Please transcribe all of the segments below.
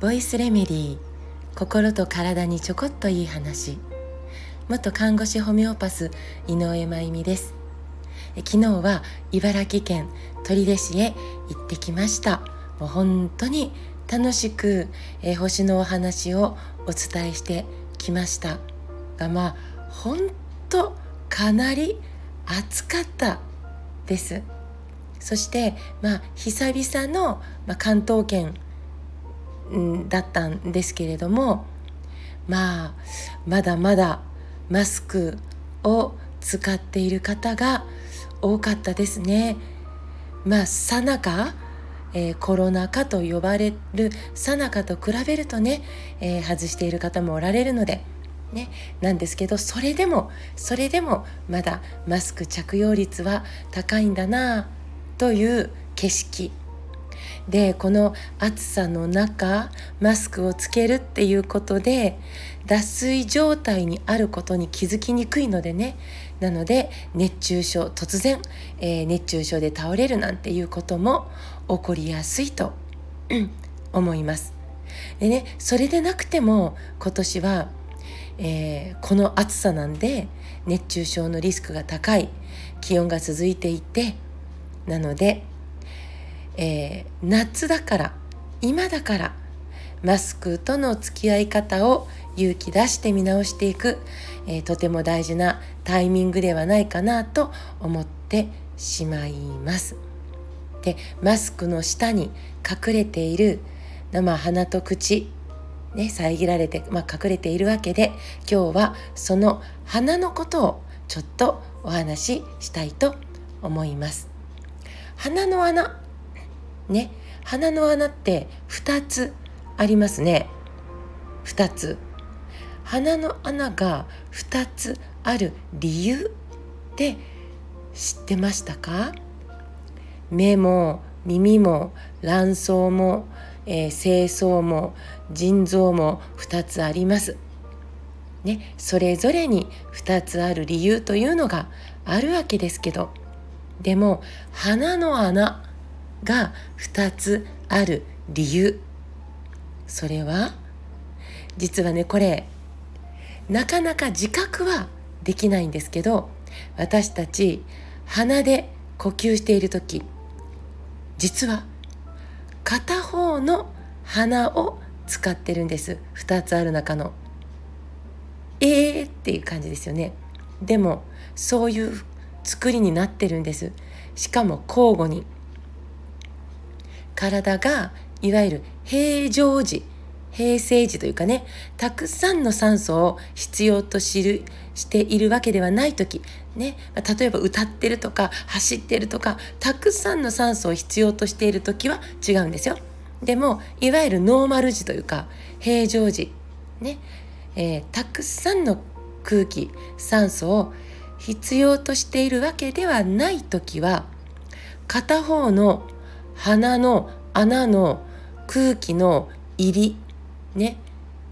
ボイスレメディー心と体にちょこっといい話。元看護師ホメオパス井上真由美です。昨日は茨城県取手市へ行ってきました。もう本当に楽しく、えー、星のお話をお伝えしてきました。がまあ本当かなり暑かったです。そしてまあ久々の、まあ、関東圏だったんですけれどもまあまだまだマスクを使っている方が多かったですね。まあさなか、え、コロナ禍と呼ばれるさなかと比べるとね、えー、外している方もおられるので、ね、なんですけどそれでもそれでもまだマスク着用率は高いんだなという景色でこの暑さの中マスクをつけるっていうことで脱水状態にあることに気づきにくいのでねなので熱中症突然、えー、熱中症で倒れるなんていうことも起こりやすいと思います。でねそれでなくても今年は、えー、この暑さなんで熱中症のリスクが高い気温が続いていてなのでえー、夏だから今だからマスクとの付き合い方を勇気出して見直していく、えー、とても大事なタイミングではないかなと思ってしまいます。でマスクの下に隠れている、まあ、鼻と口、ね、遮られて、まあ、隠れているわけで今日はその鼻のことをちょっとお話ししたいと思います。鼻の穴。ね。鼻の穴って2つありますね。2つ。鼻の穴が2つある理由って知ってましたか？目も耳も卵巣も、えー、精巣も腎臓も2つあります。ね、それぞれに2つある理由というのがあるわけですけど。でも鼻の穴が2つある理由それは実はねこれなかなか自覚はできないんですけど私たち鼻で呼吸している時実は片方の鼻を使ってるんです2つある中の。えーっていう感じですよね。でもそういう作りになってるんです。しかも交互に。体がいわゆる平常時平成時というかねたくさんの酸素を必要と知るしているわけではない時ね例えば歌ってるとか走ってるとかたくさんの酸素を必要としている時は違うんですよ。でもいわゆるノーマル時というか平常時ね、えー、たくさんの空気酸素を必要としているわけではない時は片方の鼻の穴の空気の入りね、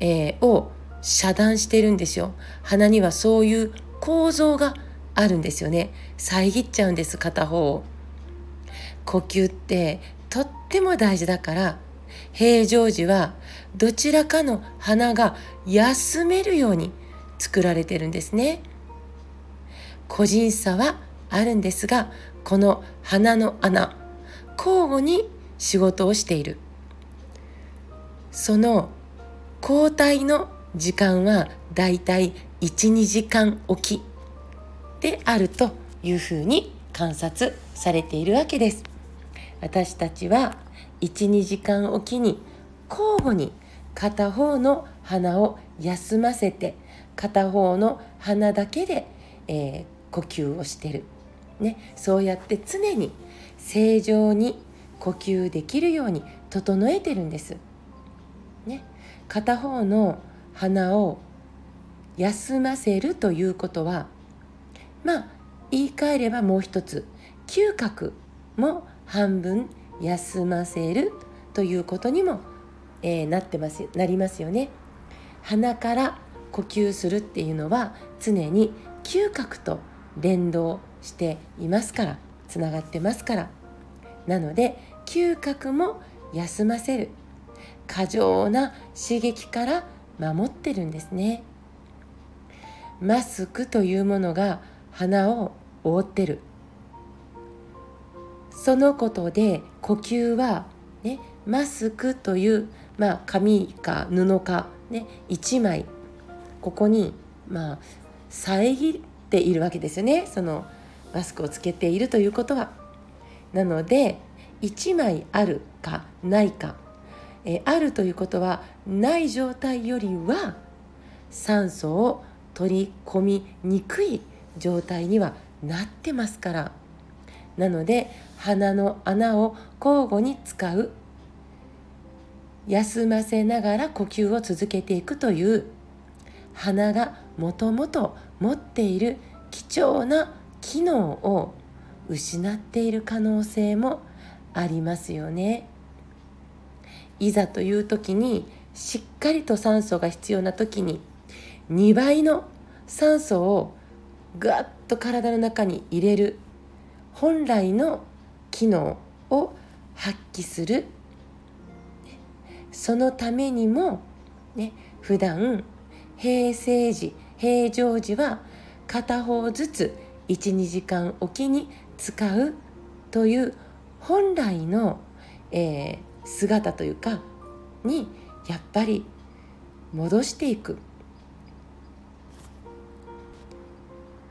えー、を遮断してるんですよ。鼻にはそういう構造があるんですよね。遮っちゃうんです片方を。呼吸ってとっても大事だから平常時はどちらかの鼻が休めるように作られてるんですね。個人差はあるんですがこの鼻の穴交互に仕事をしている。その交代の時間はだいたい12時間おきであるというふうに観察されているわけです。私たちは12時間おきに交互に片方の鼻を休ませて片方の鼻だけで、えー、呼吸をしてる、ね、そうやって常に正常に呼吸できるように整えてるんです。ね、片方の鼻を休ませるということはまあ言い換えればもう一つ嗅覚も半分休ませるということにも、えー、なってますなりますよね。鼻から呼吸するっていうのは常に嗅覚と連動していますからつながってますから。なので嗅覚も休ませる。過剰な刺激から守ってるんですね。マスクというものが鼻を覆ってる。そのことで呼吸は、ね、マスクという、まあ、紙か布か、ね、1枚。ここに、まあ、遮ているわけですよね。そのマスクをつけているということは。なので1枚あるかないか、えあるということはない状態よりは酸素を取り込みにくい状態にはなってますから。なので鼻の穴を交互に使う。休ませながら呼吸を続けていくという。鼻がもともと持っている貴重な機能を失っている可能性もありますよね。いざという時にしっかりと酸素が必要な時に2倍の酸素をガッと体の中に入れる本来の機能を発揮するそのためにも、ね、普段平成時平常時は片方ずつ12時間おきに使うという本来の、えー、姿というかにやっぱり戻していく。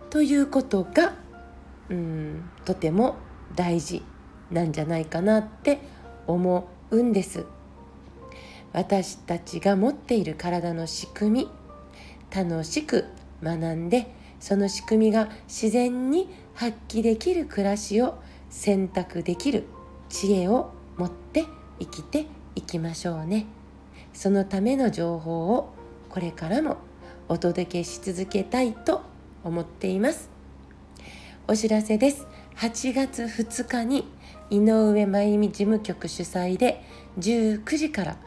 ということがうんとても大事なんじゃないかなって思うんです。私たちが持っている体の仕組み。楽しく学んでその仕組みが自然に発揮できる暮らしを選択できる知恵を持って生きていきましょうね。そのための情報をこれからもお届けし続けたいと思っています。お知らせです。8月2日に井上真由美事務局主催で19時から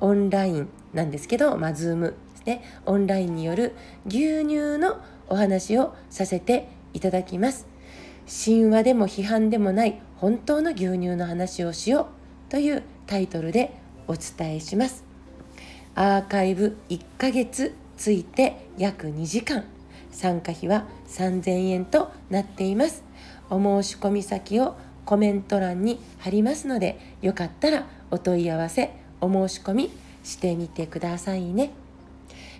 オンラインなんですけど、まあ、ズームでオンラインによる牛乳のお話をさせていただきます。神話でも批判でもない本当の牛乳の話をしようというタイトルでお伝えします。アーカイブ1ヶ月ついて約2時間。参加費は3000円となっています。お申し込み先をコメント欄に貼りますのでよかったらお問い合わせお申し込みしてみてくださいね。